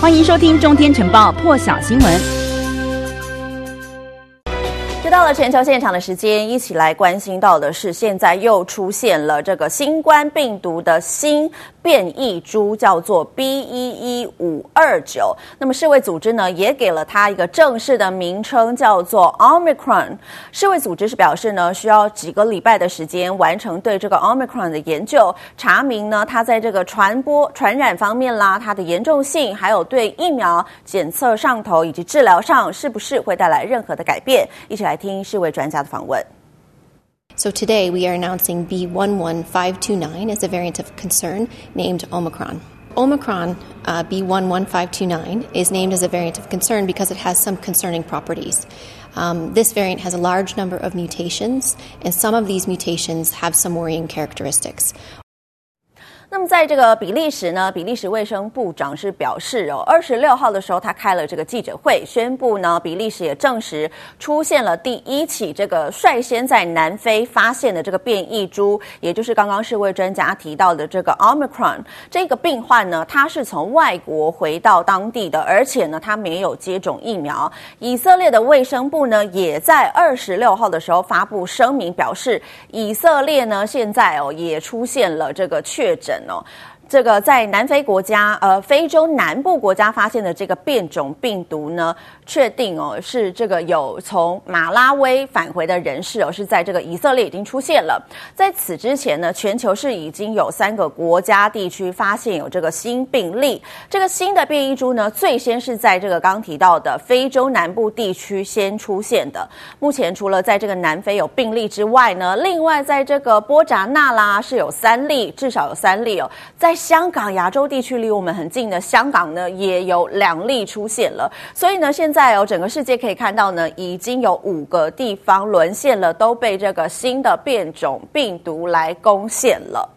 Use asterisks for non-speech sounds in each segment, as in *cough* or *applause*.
欢迎收听《中天晨报》破晓新闻。到了全球现场的时间，一起来关心到的是，现在又出现了这个新冠病毒的新变异株，叫做 B. 一一五二九。那么世卫组织呢，也给了它一个正式的名称，叫做 Omicron。世卫组织是表示呢，需要几个礼拜的时间完成对这个 Omicron 的研究，查明呢它在这个传播传染方面啦，它的严重性，还有对疫苗检测上头以及治疗上是不是会带来任何的改变。一起来听。听世卫专家的访问。So today we are announcing B11529 as a variant of concern named Omicron. Omicron uh, B11529 is named as a variant of concern because it has some concerning properties. Um, this variant has a large number of mutations, and some of these mutations have some worrying characteristics. 那么，在这个比利时呢，比利时卫生部长是表示哦，二十六号的时候，他开了这个记者会，宣布呢，比利时也证实出现了第一起这个率先在南非发现的这个变异株，也就是刚刚世卫专家提到的这个 Omicron。这个病患呢，他是从外国回到当地的，而且呢，他没有接种疫苗。以色列的卫生部呢，也在二十六号的时候发布声明，表示以色列呢，现在哦，也出现了这个确诊。哦，这个在南非国家，呃，非洲南部国家发现的这个变种病毒呢，确定哦是这个有从马拉维返回的人士哦，是在这个以色列已经出现了。在此之前呢，全球是已经有三个国家地区发现有这个新病例。这个新的变异株呢，最先是在这个刚提到的非洲南部地区先出现的。目前除了在这个南非有病例之外呢，另外在这个波扎那拉是有三例，至少有三例哦，在。香港亚洲地区离我们很近的香港呢，也有两例出现了。所以呢，现在、哦、整个世界可以看到呢，已经有五个地方沦陷了，都被这个新的变种病毒来攻陷了。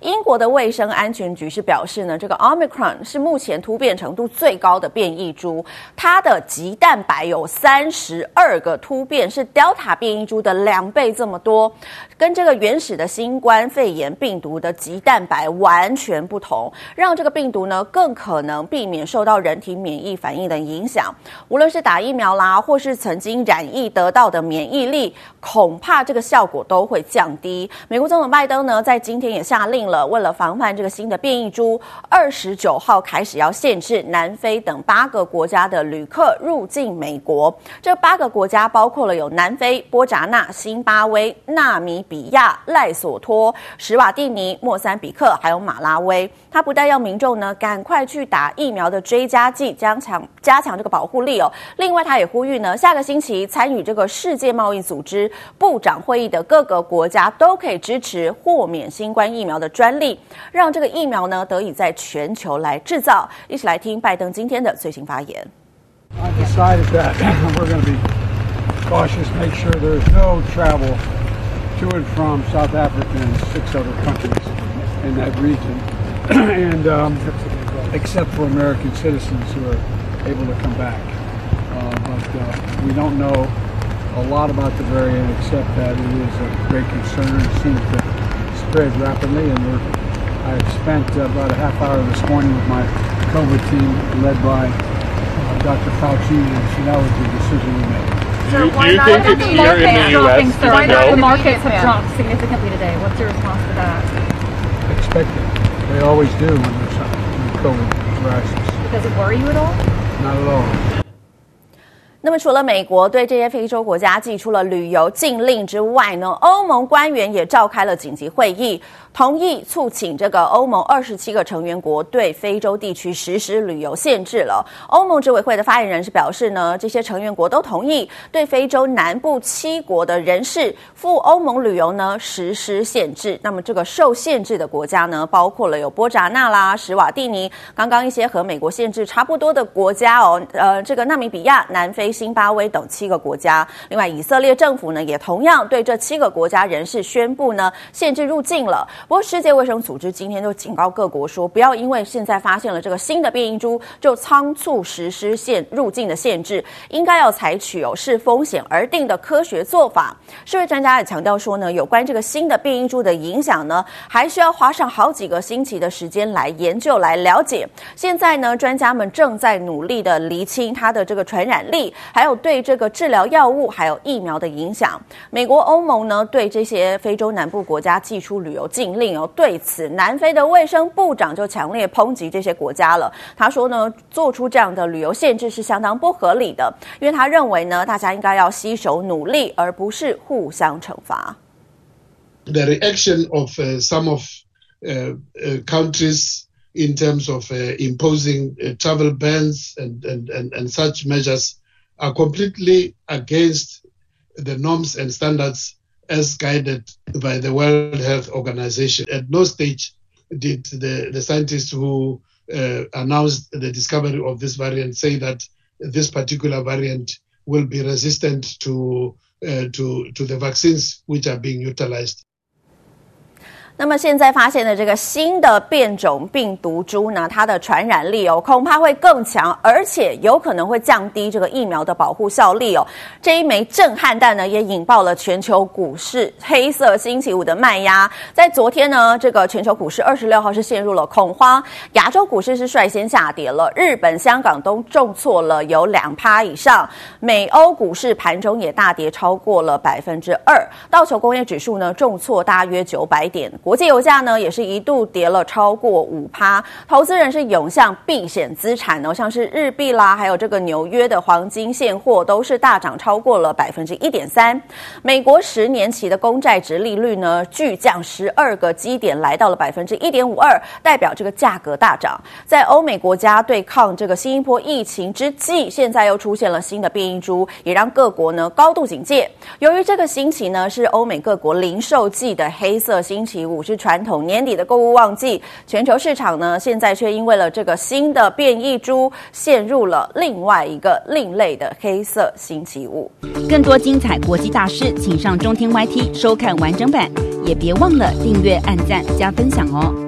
英国的卫生安全局是表示呢，这个 Omicron 是目前突变程度最高的变异株，它的棘蛋白有三十二个突变，是 Delta 变异株的两倍这么多，跟这个原始的新冠肺炎病毒的棘蛋白完全不同，让这个病毒呢更可能避免受到人体免疫反应的影响。无论是打疫苗啦，或是曾经染疫得到的免疫力，恐怕这个效果都会降低。美国总统拜登呢，在今天也下下令了。为了防范这个新的变异株，二十九号开始要限制南非等八个国家的旅客入境美国。这八个国家包括了有南非、波扎纳、辛巴威、纳米比亚、赖索托、史瓦蒂尼、莫桑比克，还有马拉威。他不但要民众呢赶快去打疫苗的追加剂，加强加强这个保护力哦。另外，他也呼吁呢，下个星期参与这个世界贸易组织部长会议的各个国家都可以支持豁免新冠疫的专。专利让这个疫苗呢得以在全球来制造。一起来听拜登今天的最新发言。I decided that *clears throat* we're going to be cautious, make sure there's no travel to and from South Africa and six other countries in that region, and *clears throat* um, except for American citizens who are able to come back. Uh, but uh, we don't know a lot about the variant except that it is a great concern. It seems to spread rapidly, and we're, I've spent about a half hour this morning with my COVID team led by uh, Dr. Fauci, and so that was the decision we made. So do you, do you think it's here in the U.S. Sir, why not the markets have dropped significantly today? What's your response to that? Expected. They always do when there's when COVID rises. Does it worry you at all? Not at all. 那么，除了美国对这些非洲国家寄出了旅游禁令之外呢，欧盟官员也召开了紧急会议。同意促请这个欧盟二十七个成员国对非洲地区实施旅游限制了。欧盟执委会的发言人是表示呢，这些成员国都同意对非洲南部七国的人士赴欧盟旅游呢实施限制。那么这个受限制的国家呢，包括了有波扎那啦、史瓦蒂尼，刚刚一些和美国限制差不多的国家哦，呃，这个纳米比亚、南非、辛巴威等七个国家。另外，以色列政府呢也同样对这七个国家人士宣布呢限制入境了。不过，世界卫生组织今天就警告各国说，不要因为现在发现了这个新的变异株，就仓促实施限入境的限制，应该要采取有视风险而定的科学做法。世卫专家也强调说呢，有关这个新的变异株的影响呢，还需要花上好几个星期的时间来研究来了解。现在呢，专家们正在努力的厘清它的这个传染力，还有对这个治疗药物还有疫苗的影响。美国、欧盟呢，对这些非洲南部国家寄出旅游禁令哦。对此，南非的卫生部长就强烈抨击这些国家了。他说呢，做出这样的旅游限制是相当不合理的，因为他认为呢，大家应该要携手努力，而不是互相惩罚。The reaction of some of countries in terms of imposing travel bans and and and and such measures are completely against the norms and standards as guided by the World Health Organization. At no stage did the, the scientists who uh, announced the discovery of this variant say that this particular variant will be resistant to, uh, to, to the vaccines which are being utilized. 那么现在发现的这个新的变种病毒株呢，它的传染力哦，恐怕会更强，而且有可能会降低这个疫苗的保护效力哦。这一枚震撼弹呢，也引爆了全球股市黑色星期五的卖压。在昨天呢，这个全球股市二十六号是陷入了恐慌，亚洲股市是率先下跌了，日本、香港都重挫了有两趴以上，美欧股市盘中也大跌超过了百分之二，道琼工业指数呢重挫大约九百点。国际油价呢，也是一度跌了超过五趴，投资人是涌向避险资产哦，像是日币啦，还有这个纽约的黄金现货都是大涨超过了百分之一点三。美国十年期的公债殖利率呢，巨降十二个基点，来到了百分之一点五二，代表这个价格大涨。在欧美国家对抗这个新一波疫情之际，现在又出现了新的变异株，也让各国呢高度警戒。由于这个星期呢是欧美各国零售季的黑色星期五。五是传统年底的购物旺季，全球市场呢，现在却因为了这个新的变异株，陷入了另外一个另类的黑色星期五。更多精彩国际大师，请上中天 YT 收看完整版，也别忘了订阅、按赞、加分享哦。